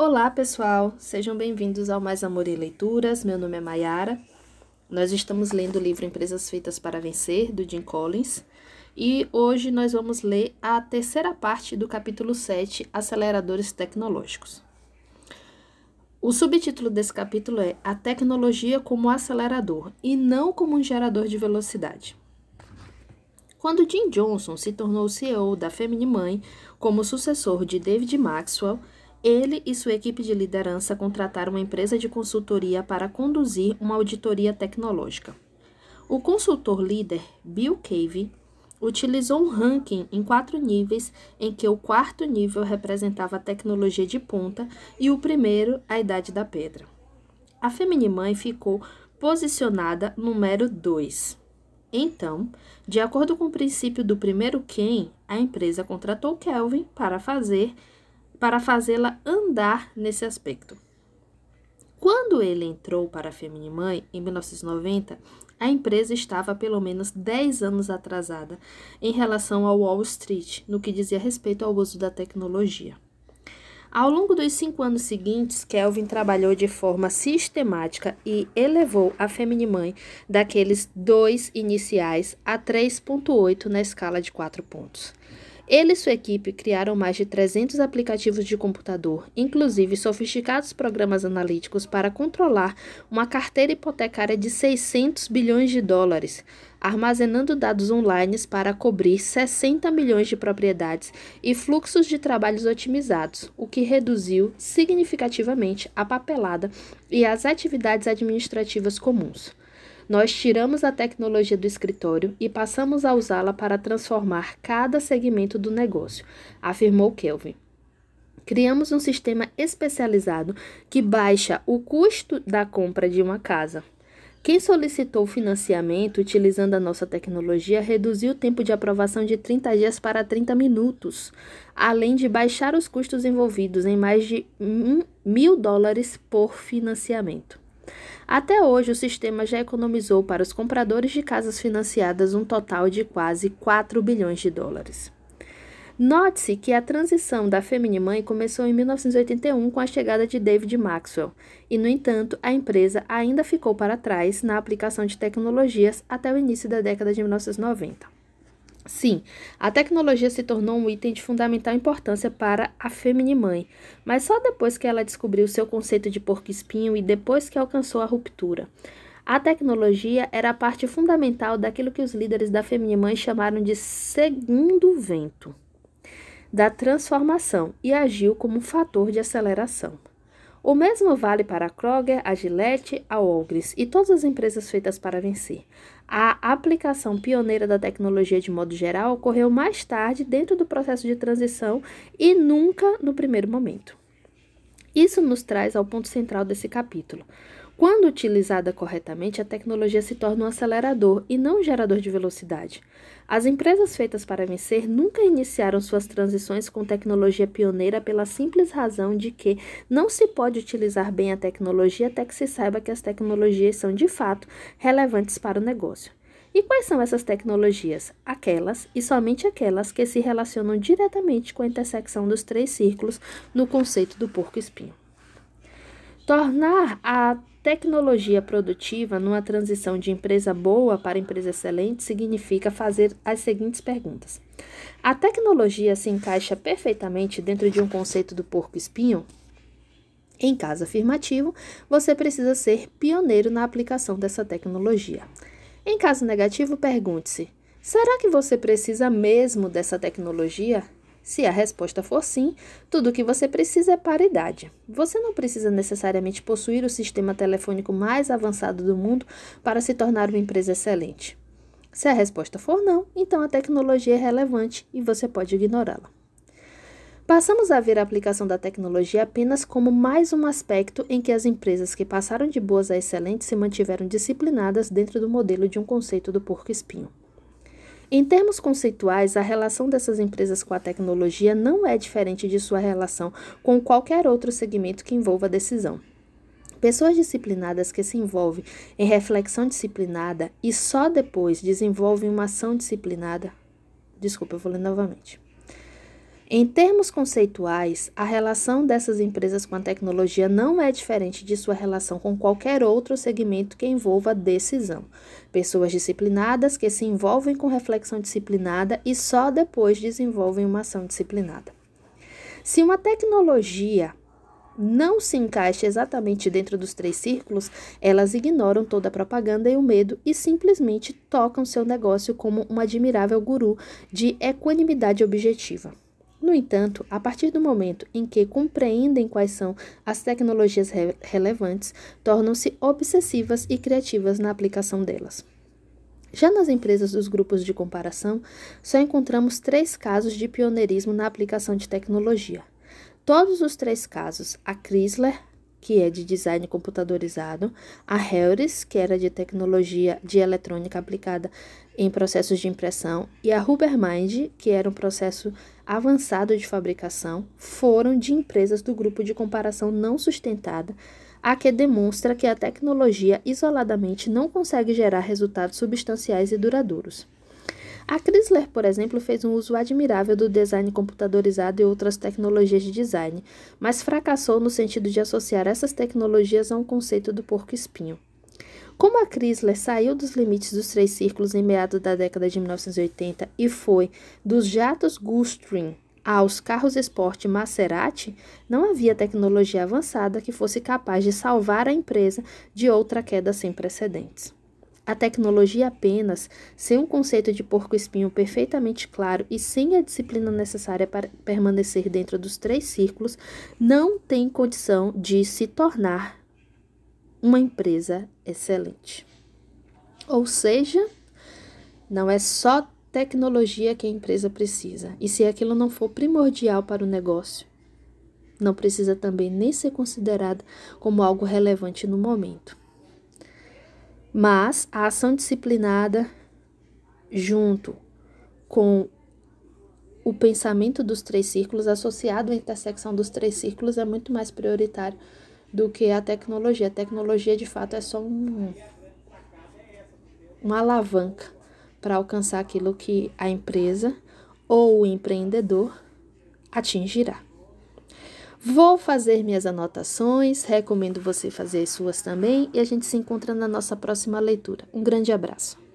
Olá, pessoal! Sejam bem-vindos ao Mais Amor e Leituras. Meu nome é Mayara. Nós estamos lendo o livro Empresas Feitas para Vencer, do Jim Collins. E hoje nós vamos ler a terceira parte do capítulo 7, Aceleradores Tecnológicos. O subtítulo desse capítulo é A Tecnologia como Acelerador e não como um gerador de velocidade. Quando Jim Johnson se tornou CEO da Femini Mãe como sucessor de David Maxwell, ele e sua equipe de liderança contrataram uma empresa de consultoria para conduzir uma auditoria tecnológica. O consultor líder, Bill Cave, utilizou um ranking em quatro níveis, em que o quarto nível representava a tecnologia de ponta e o primeiro, a idade da pedra. A Feminimãe ficou posicionada número 2. Então, de acordo com o princípio do primeiro quem, a empresa contratou Kelvin para fazer para fazê-la andar nesse aspecto. Quando ele entrou para a Feminimãe, em 1990, a empresa estava pelo menos 10 anos atrasada em relação ao Wall Street, no que dizia respeito ao uso da tecnologia. Ao longo dos cinco anos seguintes, Kelvin trabalhou de forma sistemática e elevou a Feminimãe daqueles dois iniciais a 3,8 na escala de quatro pontos. Ele e sua equipe criaram mais de 300 aplicativos de computador, inclusive sofisticados programas analíticos para controlar uma carteira hipotecária de 600 bilhões de dólares, armazenando dados online para cobrir 60 milhões de propriedades e fluxos de trabalhos otimizados, o que reduziu significativamente a papelada e as atividades administrativas comuns. Nós tiramos a tecnologia do escritório e passamos a usá-la para transformar cada segmento do negócio, afirmou Kelvin. Criamos um sistema especializado que baixa o custo da compra de uma casa. Quem solicitou financiamento utilizando a nossa tecnologia reduziu o tempo de aprovação de 30 dias para 30 minutos, além de baixar os custos envolvidos em mais de mil dólares por financiamento. Até hoje, o sistema já economizou para os compradores de casas financiadas um total de quase 4 bilhões de dólares. Note-se que a transição da Feminimãe começou em 1981 com a chegada de David Maxwell, e, no entanto, a empresa ainda ficou para trás na aplicação de tecnologias até o início da década de 1990. Sim, a tecnologia se tornou um item de fundamental importância para a Feminimãe, mas só depois que ela descobriu seu conceito de porco-espinho e depois que alcançou a ruptura. A tecnologia era a parte fundamental daquilo que os líderes da Feminimãe chamaram de segundo vento da transformação e agiu como um fator de aceleração. O mesmo vale para a Kroger, a Gillette, a Walgreens e todas as empresas feitas para vencer. A aplicação pioneira da tecnologia de modo geral ocorreu mais tarde dentro do processo de transição e nunca no primeiro momento. Isso nos traz ao ponto central desse capítulo. Quando utilizada corretamente, a tecnologia se torna um acelerador e não um gerador de velocidade. As empresas feitas para vencer nunca iniciaram suas transições com tecnologia pioneira pela simples razão de que não se pode utilizar bem a tecnologia até que se saiba que as tecnologias são de fato relevantes para o negócio. E quais são essas tecnologias? Aquelas e somente aquelas que se relacionam diretamente com a intersecção dos três círculos no conceito do porco-espinho. Tornar a tecnologia produtiva numa transição de empresa boa para empresa excelente significa fazer as seguintes perguntas: A tecnologia se encaixa perfeitamente dentro de um conceito do porco-espinho? Em caso afirmativo, você precisa ser pioneiro na aplicação dessa tecnologia. Em caso negativo, pergunte-se: será que você precisa mesmo dessa tecnologia? Se a resposta for sim, tudo o que você precisa é paridade. Você não precisa necessariamente possuir o sistema telefônico mais avançado do mundo para se tornar uma empresa excelente. Se a resposta for não, então a tecnologia é relevante e você pode ignorá-la. Passamos a ver a aplicação da tecnologia apenas como mais um aspecto em que as empresas que passaram de boas a excelentes se mantiveram disciplinadas dentro do modelo de um conceito do porco-espinho. Em termos conceituais, a relação dessas empresas com a tecnologia não é diferente de sua relação com qualquer outro segmento que envolva a decisão. Pessoas disciplinadas que se envolvem em reflexão disciplinada e só depois desenvolvem uma ação disciplinada. Desculpa, eu vou ler novamente. Em termos conceituais, a relação dessas empresas com a tecnologia não é diferente de sua relação com qualquer outro segmento que envolva decisão. Pessoas disciplinadas que se envolvem com reflexão disciplinada e só depois desenvolvem uma ação disciplinada. Se uma tecnologia não se encaixa exatamente dentro dos três círculos, elas ignoram toda a propaganda e o medo e simplesmente tocam seu negócio como um admirável guru de equanimidade objetiva. No entanto, a partir do momento em que compreendem quais são as tecnologias re relevantes, tornam-se obsessivas e criativas na aplicação delas. Já nas empresas dos grupos de comparação, só encontramos três casos de pioneirismo na aplicação de tecnologia. Todos os três casos, a Chrysler, que é de design computadorizado, a Harris, que era de tecnologia de eletrônica aplicada em processos de impressão, e a Hubermind, que era um processo avançado de fabricação, foram de empresas do grupo de comparação não sustentada, a que demonstra que a tecnologia isoladamente não consegue gerar resultados substanciais e duradouros. A Chrysler, por exemplo, fez um uso admirável do design computadorizado e outras tecnologias de design, mas fracassou no sentido de associar essas tecnologias a um conceito do porco-espinho. Como a Chrysler saiu dos limites dos três círculos em meados da década de 1980 e foi dos jatos Gulfstream aos carros esporte Maserati, não havia tecnologia avançada que fosse capaz de salvar a empresa de outra queda sem precedentes. A tecnologia apenas, sem um conceito de porco-espinho perfeitamente claro e sem a disciplina necessária para permanecer dentro dos três círculos, não tem condição de se tornar uma empresa excelente. Ou seja, não é só tecnologia que a empresa precisa, e se aquilo não for primordial para o negócio, não precisa também nem ser considerado como algo relevante no momento. Mas a ação disciplinada, junto com o pensamento dos três círculos, associado à intersecção dos três círculos, é muito mais prioritário do que a tecnologia. A tecnologia, de fato, é só um, uma alavanca para alcançar aquilo que a empresa ou o empreendedor atingirá. Vou fazer minhas anotações, recomendo você fazer as suas também e a gente se encontra na nossa próxima leitura. Um grande abraço.